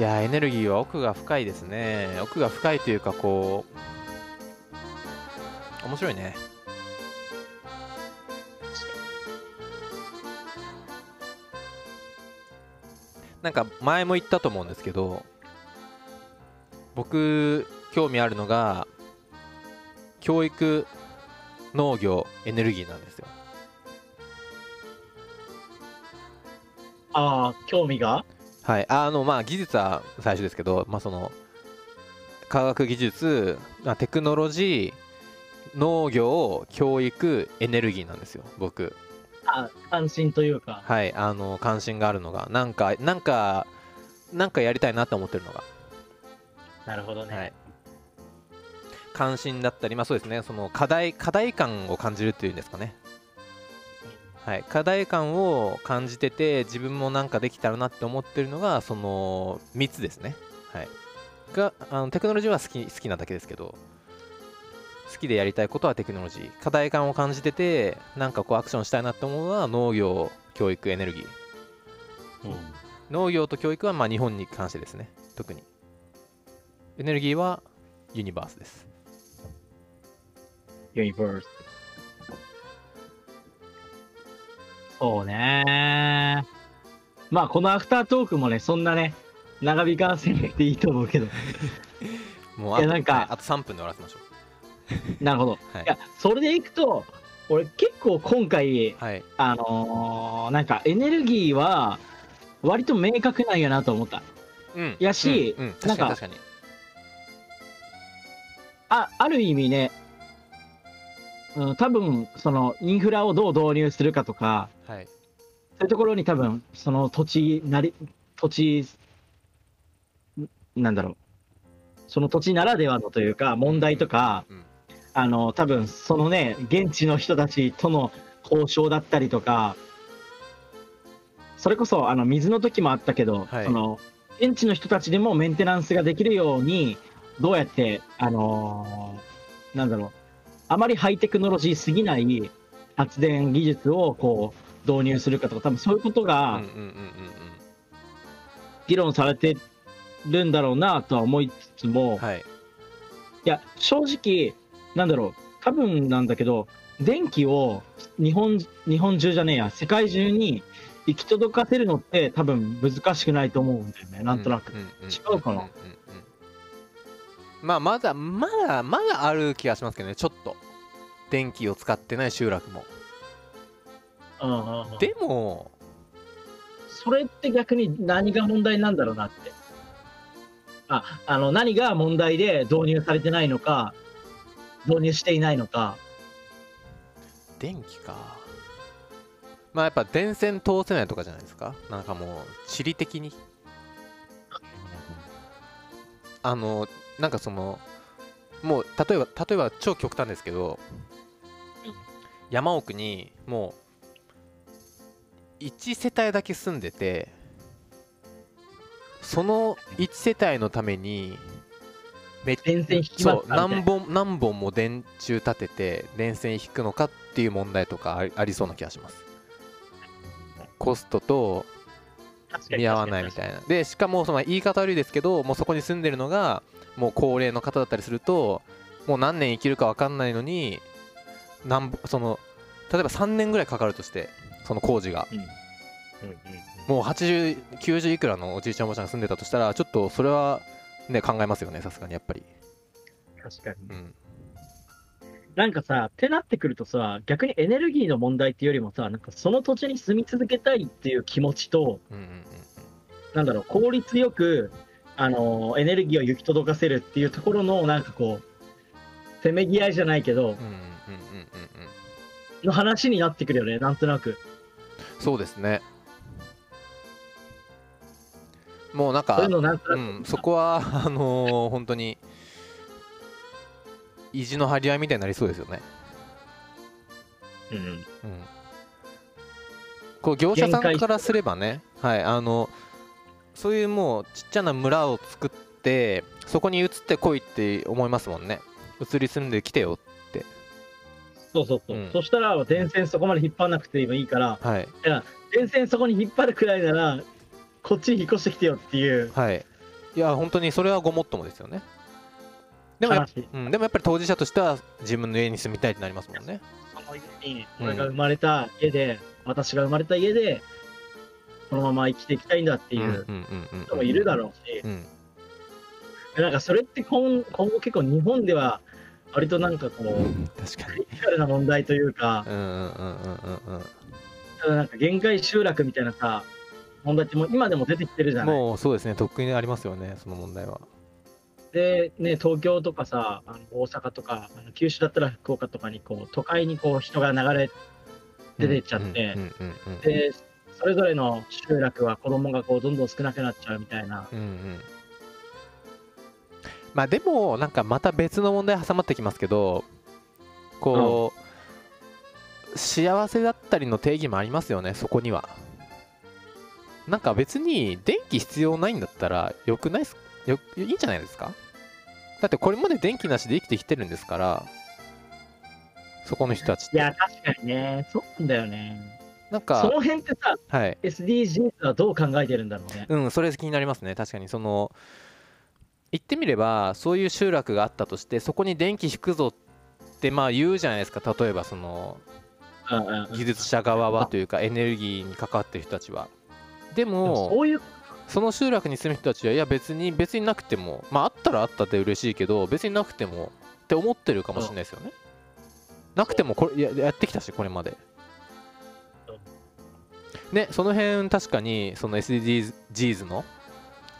やエネルギーは奥が深いですね。奥が深いというかこう面白いね。なんか前も言ったと思うんですけど僕興味あるのが教育農業エネルギーなんですよ。ああ、興味が？はい。あのまあ技術は最初ですけどまあその科学技術まあテクノロジー農業教育エネルギーなんですよ僕。あ関心というか。はい。あの関心があるのが。なんかなんかなんかやりたいなと思ってるのが。なるほどね。はい、関心だったり、まあ、そうですね。その課題課題感を感じるっていうんですかね、はい、課題感を感じてて自分もなんかできたらなって思ってるのがその3つですね、はい、があのテクノロジーは好き好きなだけですけど好きでやりたいことはテクノロジー。課題感を感じててなんかこうアクションしたいなって思うのは農業教育エネルギー。農業と教育はまあ日本に関してですね。特に。エネルギーはユニバースです。ユニバース。そうね。まあ、このアフタートークもね、そんなね、長引かせなくていいと思うけど。もうあといやなんかはいあと3分で終わらせましょなるほど。うはい。いや、それでいくと、俺結構今回、はい。あのーなんかエネルギーは、割と明確なんやなと思った。うん。やしうんうん、なんか確かに確かに。あ、ある意味ね、うん、多分、その、インフラをどう導入するかとか、はい。そういうところに多分、その土地なり、土地、んなんだろう。その土地ならではのというか、問題とか、うん。あの、多分、そのね、現地の人たちとの交渉だったりとか、それこそ、あの、水の時もあったけど、はい。その、現地の人たちでもメンテナンスができるように、どうやって、あのーなんだろう、あまりハイテクノロジーすぎない発電技術をこう導入するかとか、多分そういうことうんが議論されてるんだろうなとは思いつつも、はい。や、正直、なんだろう、多分なんだけど、電気を日本日本中じゃねえや、世界中に行き届かせるのって多分難しくないと思うんだよね、なんとなく。違うかなまあまだまだまだある気がしますけどね。ちょっと。電気を使ってない集落も。うんうんうん。でもそれって逆に何が問題なんだろうなって。あ、あの、何が問題で導入されてないのか、導入していないのか。電気か。まあやっぱ電線通せないとかじゃないですか？なんかもう地理的に。あのなんかそのもう例えば例えば超極端ですけどうん山奥にもう1世帯だけ住んでてその1世帯のためにめ電線引きまそう何本何本も電柱立てて電線引くのかっていう問題とかありありそうな気がします。コストと見合わないみたいな。でしかもその言い方悪いですけどもうそこに住んでるのがもう高齢の方だったりするともう何年生きるか分かんないのになんぼその例えば3年ぐらいかかるとしてその工事が。もう8090いくらのおじいちゃんおばあちゃんが住んでたとしたらちょっとそれはね考えますよねさすがにやっぱり。確かに。うんなんかさ、ってなってくるとさ、逆にエネルギーの問題っていうよりもさ、なんかその土地に住み続けたいっていう気持ちと、うんうんうんなんだろう、効率よく、あのエネルギーを行き届かせるっていうところの、なんかこう、せめぎ合いじゃないけど、うんうんうんうんうん。うんの話になってくるよね、なんとなく。そうですね。もうなんかそういうのなんとなく、うん、そこはあのー本当に意地の張り合いみたいになりそうですよね。うんうん、こう業者さんからすればね、はい、あのそういうもうちっちゃな村を作ってそこに移ってこいって思いますもんね。移り住んできてよ。そうそうそう。うんそしたら、電線そこまで引っ張らなくてもいいから、はい、電線そこに引っ張るくらいなら、こっちに引っ越してきてよっていう、はい、いや本当にそれはごもっともですよねでもや。うん、でもやっぱり当事者としては自分の家に住みたいってなりますもんね。その家に、俺が生まれた家で、私が生まれた家で、このまま生きていきたいんだっていううんうんうんうん人もいるだろうし、うん。なんかそれって今今後結構日本では、割となんかこう、確かに。クリティカルな問題というか、うんうんうんうんうん。なんか限界集落みたいなさ、問題ってもう今でも出てきてるじうんゃない。もうそうですね。とっくにありますよねその問題はで、ね、東京とかさ、あの大阪とか、あの九州だったら福岡とかにこう、都会にこう人が流れ出てっちゃって、で、それぞれの集落は子供がこうどんどん少なくなっちゃうみたいな。まあでもなんかまた別の問題挟まってきますけどこう、幸せだったりの定義もありますよねそこにはなんか別に電気必要ないんだったらよくないっすよいいんじゃないですか？だってこれまで電気なしで生きてきてるんですからそこの人たちっていや、確かにね、そうなんだよね。そなんかの辺ってさ、はい SDGs はどう考えてるんだろうね。うん、それ気になりますね、確かに。その言ってみれば、そういう集落があったとして、そこに電気引くぞってまあ言うじゃないですか、例えばその技術者側はというか、エネルギーに関わってる人たちは。でも、そういう、その集落に住む人たちは、いや、別に別になくても、まあ、あったらあったって嬉しいけど、別になくてもって思ってるかもしれないですよね。なくてもこれややってきたし、これまで。ね、その辺確かにその SDGs の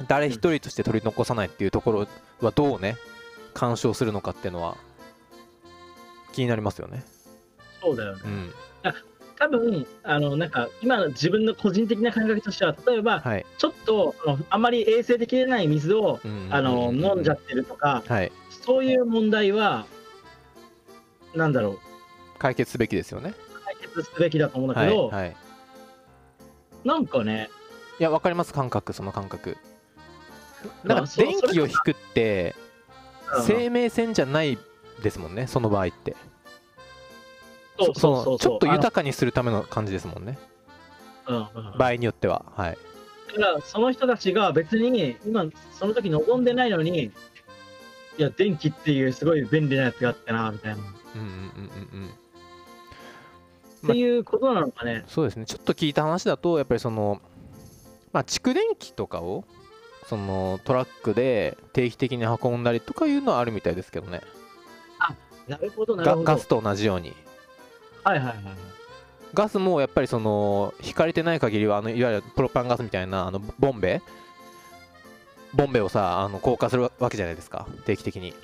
誰一人として取り残さないっていうところはどうね干渉するのかっていうのは気になりますよね。そうだよねう。ん、多分、あの、なんか、今の自分の個人的な感覚としては、例えば、はい。ちょっと、あのあまり衛生的でない水を、うんあの、飲んじゃっってるとか、はい。そういう問題は、なんだろう、解決すべきですよね。解決すべきだと思うんだはい。けど、はい、なんかね、いや、わかります、感覚、その感覚。なんかまあそう電気を引くってうん生命線じゃないですもんね、その場合って。そうそうそうのちょっと豊かにするための感じですもんね、うんうんうん場合によっては。はい。だから、その人たちが別に、今、その時望んでないのに、いや、電気っていうすごい便利なやつがあってな、みたいな。っうんうんうんうんうん。ていうことなのかね。そうですね、ちょっと聞いた話だと、やっぱりその、まあ、蓄電機とかを、そのトラックで定期的に運んだりとかいうのはあるみたいですけどね、なるほど、なるほど。ガガスと同じように。はいはいはいはい。ガスもやっぱりその引かれてない限りはあのいわゆるプロパンガスみたいなあのボンベボンベをさあの硬化するわけじゃないですか。定期的に。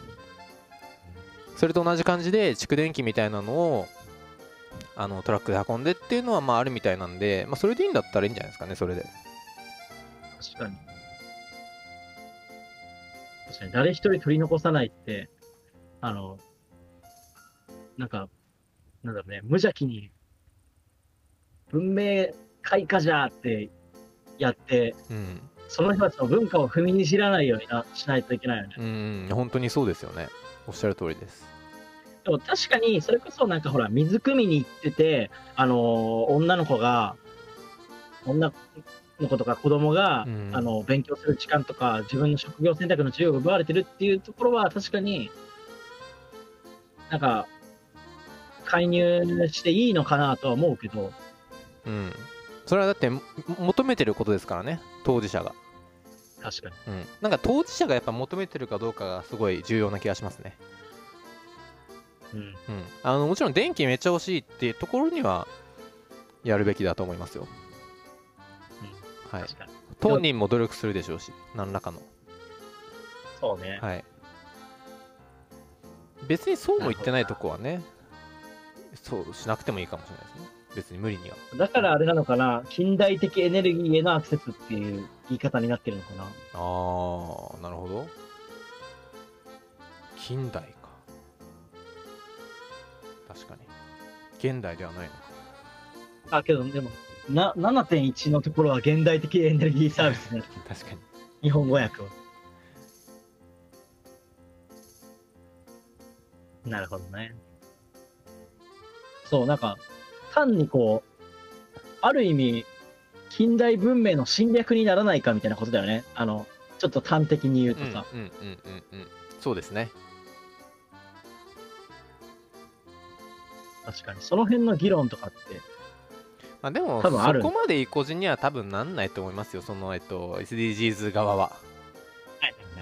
それと同じ感じで蓄電機みたいなのをあのトラックで運んでっていうのはまああるみたいなんで、まあ、それでいいんだったらいいんじゃないですかねそれで。確かに。確かに、誰一人取り残さないって、あの、なんか、なんだろうね、無邪気に、文明開化じゃーってやって、うん。その人たちの文化を踏みにじらないようになしないといけないよね。うん本当にそうですよね。おっしゃる通りです。でも確かに、それこそなんかほら、水汲みに行ってて、あのー女の子が、女の子とか子供が、うん。あの、勉強する時間とか、自分の職業選択の自由が奪われてるっていうところは、確かに、なんか、介入していいのかなとは思うけど、うんそれはだっても求めてることですからね当事者が確かに。うん、なんか当事者がやっぱ求めてるかどうかがすごい重要な気がしますね。うん。うん、あのもちろん電気めっちゃ欲しいっていうところにはやるべきだと思いますよ。はい。確かに。当人も努力するでしょうし、何らかの。そうね。はい。別にそうも言ってないとこはね、そうしなくてもいいかもしれないですね。別に無理には。だからあれなのかな、近代的エネルギーへのアクセスっていう言い方になってるのかな。あー、なるほど。近代か。確かに。現代ではないのか。あ、けどでも、な7.1のところは現代的エネルギーサービスね。確かに。日本語訳を。なるほどね。そう、なんか、単にこう、ある意味、近代文明の侵略にならないかみたいなことだよね。あの、ちょっと端的に言うとさ、うんうんうんうんうん。そうですね。確かにその辺の議論とかってまあでもそこまで意固地には多分なんないと思いますよ。そのえっと SDGs 側は。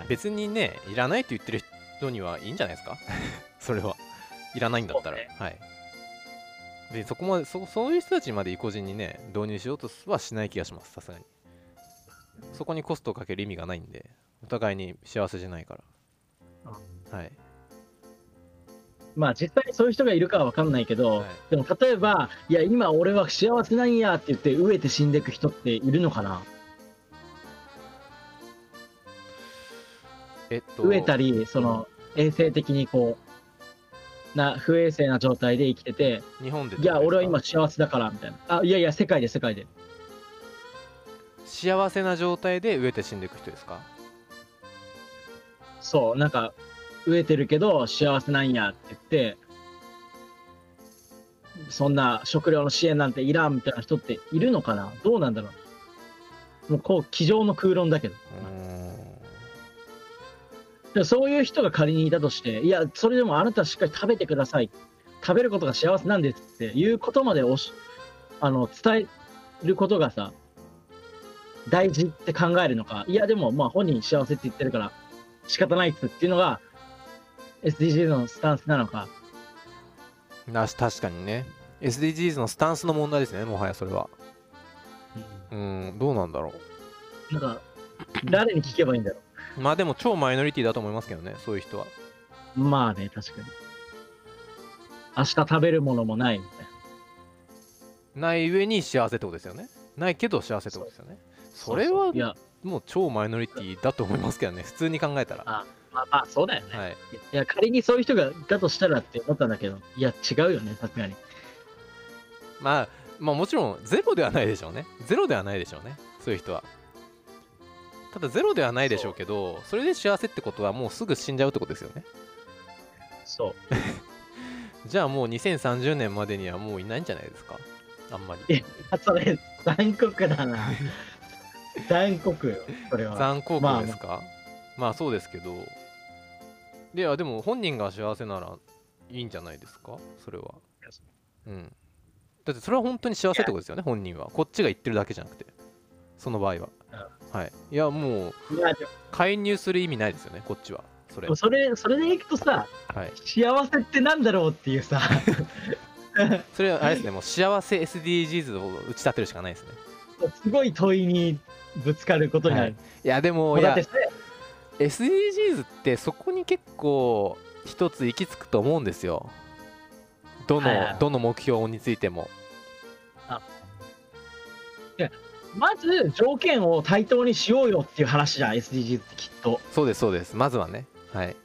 別にねいらないと言ってる人にはいいんじゃないですか？それは。いらないんだったら、ね。はいでそこまでそそういう人たちまで意固地にね導入しようとはしない気がしますさすがに。そこにコストをかける意味がないんでお互いに幸せじゃないから。はい。まあ実際にそういう人がいるかは分かんないけど、はい。でも例えば、いや、今俺は幸せなんやって言って、飢えて死んでいく人っているのかな？えっと。飢えたり、その、衛生的にこう、な、不衛生な状態で生きてて、日本でいや、俺は今幸せだから、みたいな。あ、いやいや、世界で世界で。幸せな状態で飢えて死んでいく人ですか？そう、なんか、飢えてるけど幸せなんやって言って、そんな食料の支援なんていらんみたいな人っているのかな？どうなんだろうもうこう、机上の空論だけど。うーんそういう人が仮にいたとして、いや、それでもあなたはしっかり食べてください。食べることが幸せなんですっていうことまでおしあの伝えることがさ、大事って考えるのか、いや、でもまあ本人幸せって言ってるから仕方ないっつっていうのが SDGs のスタンスなのか。な確かにね。SDGs のスタンスの問題ですねもはやそれは。うん。どうなんだろなんか、誰に聞けばいいんだろうまあでも超マイノリティだと思いますけどねそういう人はう。まあね、確かに。明日食べるものもないみたいな。ない上に幸せってことですよねないけど幸せってことですよねそれはもう超マイノリティだと思いますけどね普通に考えたらあまあまあ、そうだよね。はいいや、仮にそういう人がいたとしたらって思ったんだけど、いや、違うよね、さすがに。まあまあもちろんゼロではないでしょうねゼロではないでしょうねそういう人はただゼロではないでしょうけどそれで幸せってことはもうすぐ死んじゃうってことですよね。そう。じゃあもう2030年までにはもういないんじゃないですか？あんまり。あそれ、残酷だな。残酷よ、それは。残酷ですか、まあ、そうですけど。いやでも本人が幸せならいいんじゃないですか？それは。うん。だってそれは本当に幸せってことですよね本人は。こっちが言ってるだけじゃなくて。その場合ははい。いやもういや、で介入する意味ないですよねこっちは。それ。もそれ、それでいくとさ、はい。幸せってなんだろうっていうさ、それはあれですねもう幸せ SDGs を打ち立てるしかないですね。すごい問いにぶつかることになる。い。やでもいやだってさ SDGs ってそこに結構一つ行き着くと思うんですよ。どの、はいはい。どの目標についてもまず条件を対等にしようよっていう話じゃん、SDGs ってきっと。そうですそうです。まずはね。はい。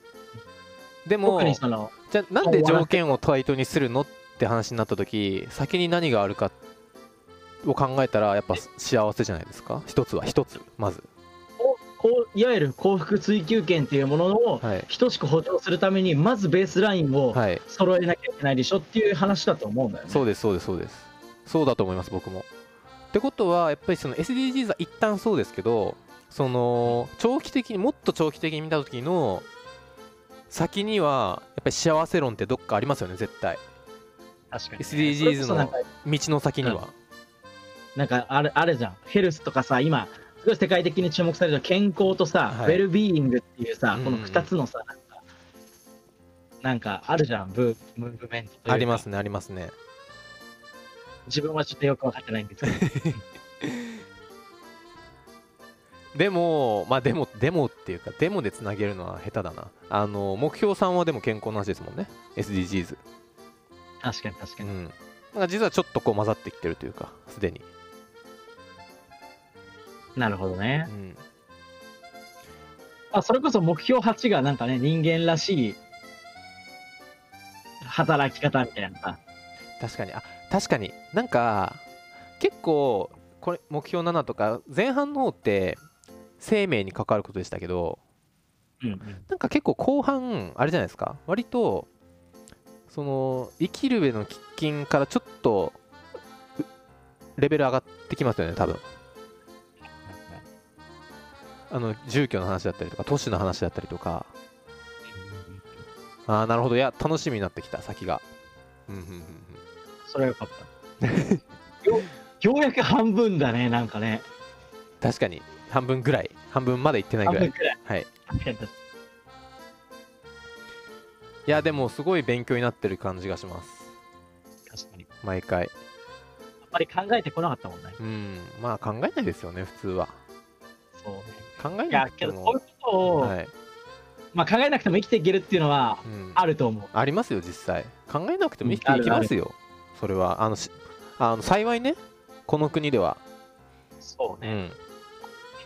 でもじゃあなんで条件を対等にするのって話になった時先に何があるかを考えたらやっぱ幸せじゃないですか？一つは一つまず。こういわゆる幸福追求権っていうものをはい。等しく補助するために、まずベースラインをはい。揃えなきゃいけないでしょっていう話だと思うんだよね。そうですそうですそうです。そうだと思います僕もってことはやっぱりその SDGs は一旦そうですけどその長期的にもっと長期的に見た時の先にはやっぱり幸せ論ってどっかありますよね絶対。確かに、SDGs それこそなんか道の先には、なんかあれあれじゃん、ヘルスとかさ、今、すごい世界的に注目される健康とさ、はい。ウェルビーイングっていうさ、うん。この2つのさ、なんか、あるじゃん、ブームーブメントありますねありますね自分はちょっとよく分かってないんです。けど、でもまあでもでもっていうかデモでつなげるのは下手だな。あの目標3はでも健康の話ですもんね。SDGs 確かに確かに。うん。だから実はちょっとこう混ざってきてるというかすでに。なるほどね。う。ん。あそれこそ目標8がなんかね、人間らしい働き方みたいなさ。確かに。あ確かに。なんか結構これ目標7とか前半の方って生命に関わることでしたけどうんうん、なんか結構後半あれじゃないですか。割とその生きる上の喫緊からちょっとうレベル上がってきますよね多分。あの住居の話だったりとか都市の話だったりとか。ああなるほど。いや楽しみになってきた先が。うんうんうんうんそれはよかった。よようやく半分だね、なんかね。確かに半分ぐらい半分までいってないぐらい。はいいやでもすごい勉強になってる感じがしますに確かに。毎回あんまり考えてこなかったもんね。うんまあ考えないですよね普通はそうね。考えいやなくてもけどそういうことを、はいまあ考えなくても生きていけるっていうのはうん、あると思う。ありますよ実際考えなくても生きていきますよ、それはあのしあの幸いねこの国では、そうね。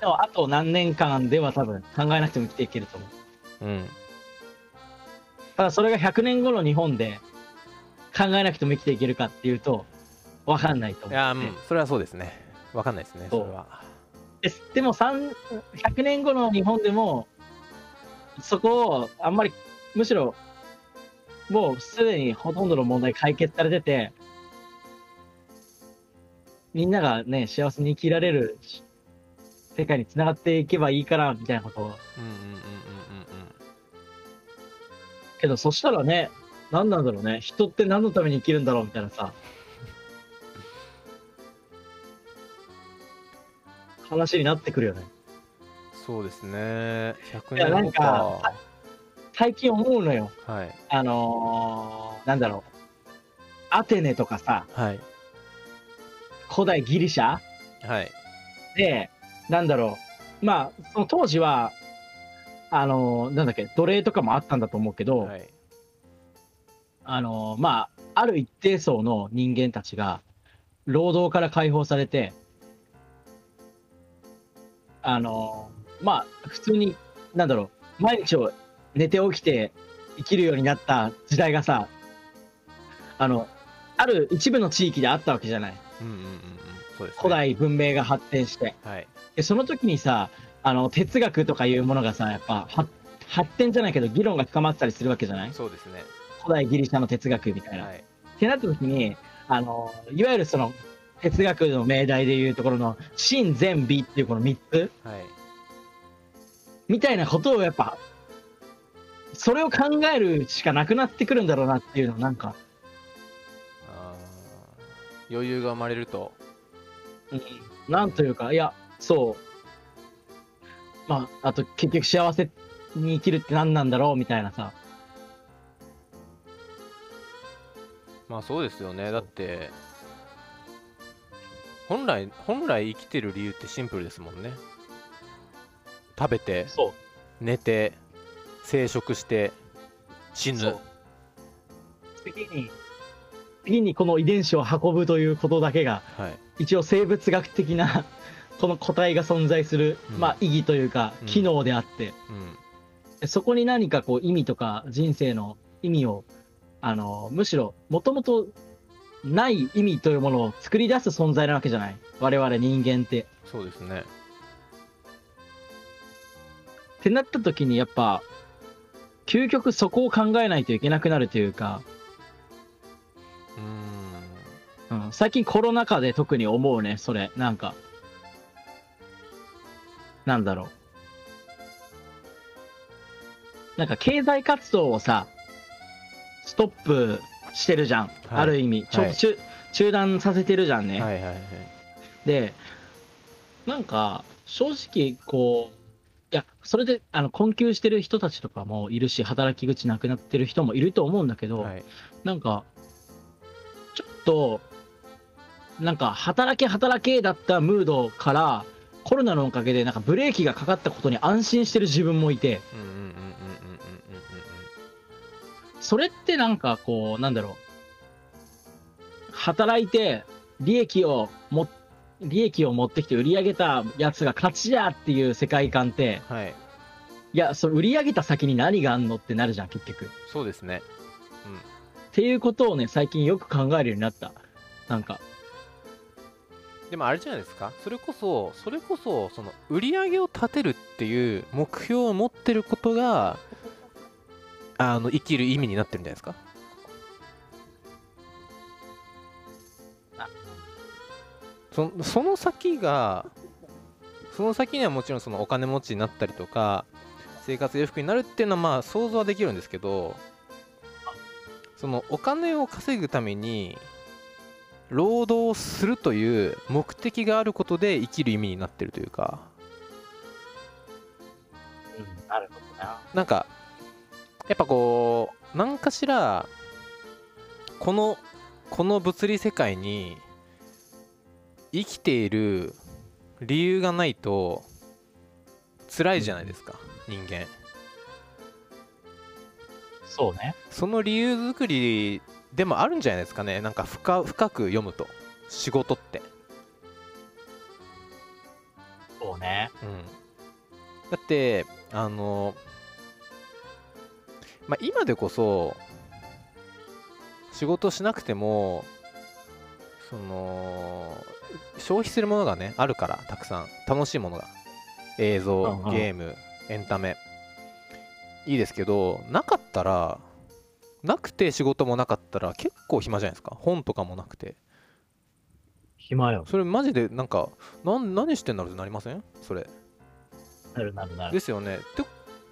うん。あと何年間では多分考えなくても生きていけると思う。うん。ただそれが100年後の日本で考えなくても生きていけるかっていうと、わかんないと思う。いやうん。それはそうですね。わかんないですねそれは。です。でも3 100年後の日本でも、そこをあんまり、むしろ、もうすでにほとんどの問題解決されてて、みんながね、幸せに生きられる世界につながっていけばいいから、みたいなことを。うんうんうんうんうんけど、そしたらね、何なんだろうね。人って何のために生きるんだろうみたいなさ。話になってくるよね。そうですね100いやなん年後かか最近思うのよ。はいあのー、なんだろう。アテネとかさ、はい古代ギリシャ？はいで、なんだろう。まあ、その当時は、あのーなんだっけ、奴隷とかもあったんだと思うけど、はいあのーまあ、ある一定層の人間たちが、労働から解放されて、あのーまあ、普通に、なんだろう、毎日を寝て起きて生きるようになった時代がさ、あの、ある一部の地域であったわけじゃない。うんうんうんうん。そうですね。古代文明が発展して。はい。で、その時にさ、あの、哲学とかいうものがさ、やっぱ、は発展じゃないけど、議論が深まってたりするわけじゃない？そうですね。古代ギリシャの哲学みたいな。はい。ってなった時に、あの、いわゆるその、哲学の命題でいうところの、真善美っていうこの3つ？はい。みたいなことをやっぱ、それを考えるしかなくなってくるんだろうなっていうのをなんか、余裕が生まれるとうん、なんというか、いや、そう。まあ、あと結局幸せに生きるって何なんだろうみたいなさ。まあそうですよねだって本来本来生きてる理由ってシンプルですもんね食べて。寝て生殖して死ぬ次に、次にこの遺伝子を運ぶということだけが、はい。一応生物学的な この個体が存在する、うん。まあ意義というかうん。機能であって、うん。でそこに何かこう意味とか人生の意味をあのむしろもともとない意味というものを作り出す存在なわけじゃない。我々人間って。そうですね。ってなった時にやっぱ究極そこを考えないといけなくなるというか、最近コロナ禍で特に思うねそれ。なんか。なんだろう。なんか経済活動をさストップしてるじゃん、ある意味。ちょ、はい。中中断させてるじゃんね、はいはいはい。でなんか正直こういやそれであの困窮してる人たちとかもいるし働き口なくなってる人もいると思うんだけど、はい。なんかちょっとなんか働け働けだったムードからコロナのおかげでなんかブレーキがかかったことに安心してる自分もいて。うんうんうんうんうんうんうんそれってなんかこうなんだろう。働いて利益をも利益を持ってきて売り上げたやつが勝ちだっていう世界観ってうんはい。いやその売り上げた先に何があんのってなるじゃん結局。っそうですね。ていうことをね最近よく考えるようになった。なんかでもあれじゃないですか？それこそそれこそその売り上げを立てるっていう目標を持ってることがあの生きる意味になってるんじゃないですか？そその先がその先にはもちろんそのお金持ちになったりとか生活裕福になるっていうのはまあ想像はできるんですけどそのお金を稼ぐために労働するという目的があることで生きる意味になってるというかうん、なるほどな。なんかやっぱこう何かしらこのこの物理世界に生きている理由がないと辛いじゃないですか、人間そうね。その理由作りでもあるんじゃないですかね。なんか深深く読むと。仕事って。そうね。うん、だってあの、まあ、今でこそ仕事しなくてもその消費するものがねあるからたくさん。楽しいものが。映像ゲームエンタメ。いいですけどなかったらなくて仕事もなかったら結構暇じゃないですか？本とかもなくて暇よ。それマジでなんかなん何してんだろうってなりません？それなるなるなる。ですよね。ってっ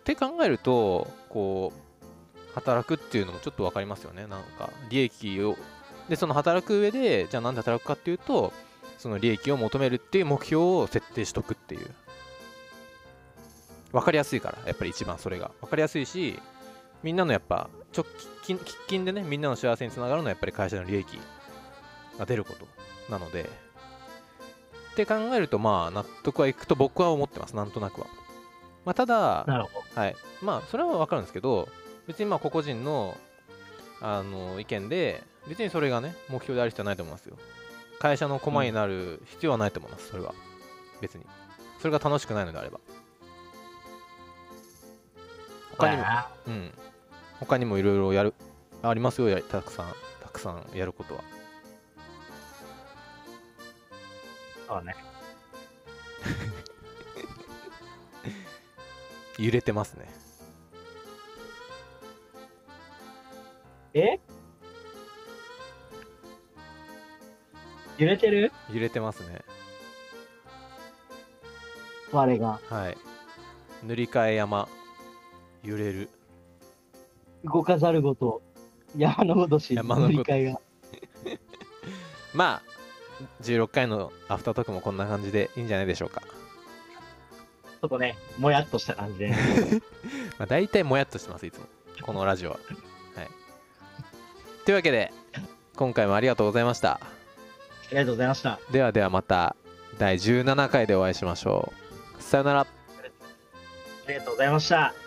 て考えるとこう働くっていうのもちょっと分かりますよね。なんか利益をでその働く上でじゃあなんで働くかっていうとその利益を求めるっていう目標を設定しとくっていう分かりやすいからやっぱり一番それが分かりやすいしみんなのやっぱ直近喫緊でねみんなの幸せにつながるのはやっぱり会社の利益が出ることなので。って考えるとまあ納得はいくと僕は思ってます。なんとなくは。まあただ。はい。まあそれは分かるんですけど別にまあ個々人のあの意見で別にそれがね目標である必要はないと思いますよ。会社の駒になる必要はないと思いますそれは。別に。それが楽しくないのであれば。他にも。うん他にもいろいろやるありますよたくさんたくさんやることは。そうね。揺れてますね。え？揺れてる？揺れてますね。我が。はい。塗り替え山揺れる動かざるごと。山のごとし。山のごと乗り換えが。まあ16回のアフタートークもこんな感じでいいんじゃないでしょうかちょっとね、もやっとした感じで。まあ、大体もやっとしてますいつもこのラジオははいというわけで今回もありがとうございましたありがとうございました。ではではまた第17回でお会いしましょうさよならありがとうございました。